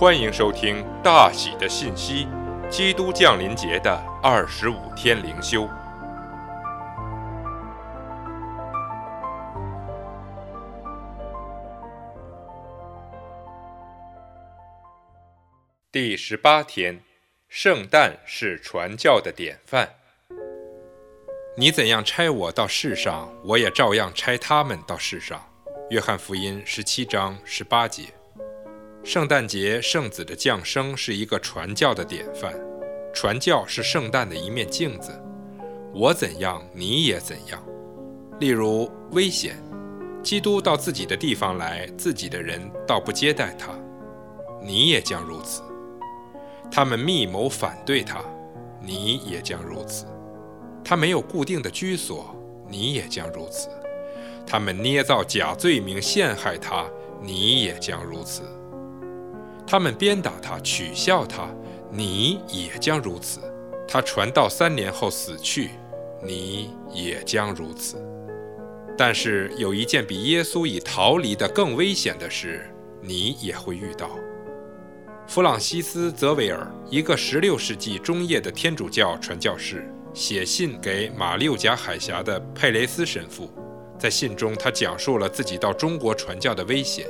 欢迎收听大喜的信息，基督降临节的二十五天灵修，第十八天，圣诞是传教的典范。你怎样差我到世上，我也照样差他们到世上。约翰福音十七章十八节。圣诞节圣子的降生是一个传教的典范，传教是圣诞的一面镜子。我怎样，你也怎样。例如危险，基督到自己的地方来，自己的人倒不接待他，你也将如此。他们密谋反对他，你也将如此。他没有固定的居所，你也将如此。他们捏造假罪名陷害他，你也将如此。他们鞭打他，取笑他，你也将如此；他传道三年后死去，你也将如此。但是有一件比耶稣已逃离的更危险的事，你也会遇到。弗朗西斯·泽维尔，一个16世纪中叶的天主教传教士，写信给马六甲海峡的佩雷斯神父，在信中他讲述了自己到中国传教的危险。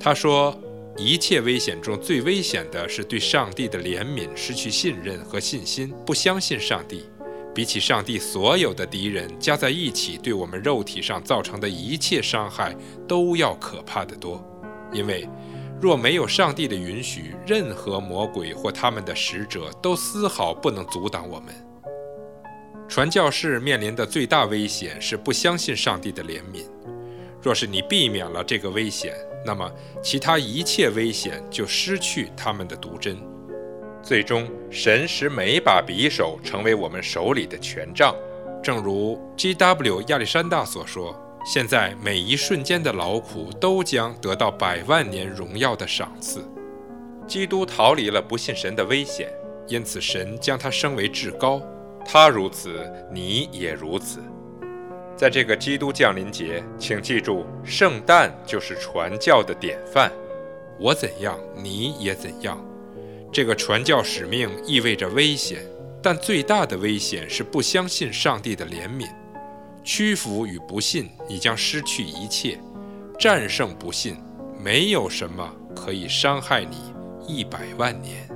他说。一切危险中最危险的是对上帝的怜悯失去信任和信心，不相信上帝。比起上帝所有的敌人加在一起对我们肉体上造成的一切伤害，都要可怕得多。因为若没有上帝的允许，任何魔鬼或他们的使者都丝毫不能阻挡我们。传教士面临的最大危险是不相信上帝的怜悯。若是你避免了这个危险，那么，其他一切危险就失去他们的毒针。最终，神使每把匕首成为我们手里的权杖，正如 G.W. 亚历山大所说：“现在每一瞬间的劳苦都将得到百万年荣耀的赏赐。”基督逃离了不信神的危险，因此神将他升为至高。他如此，你也如此。在这个基督降临节，请记住，圣诞就是传教的典范。我怎样，你也怎样。这个传教使命意味着危险，但最大的危险是不相信上帝的怜悯。屈服与不信，你将失去一切；战胜不信，没有什么可以伤害你一百万年。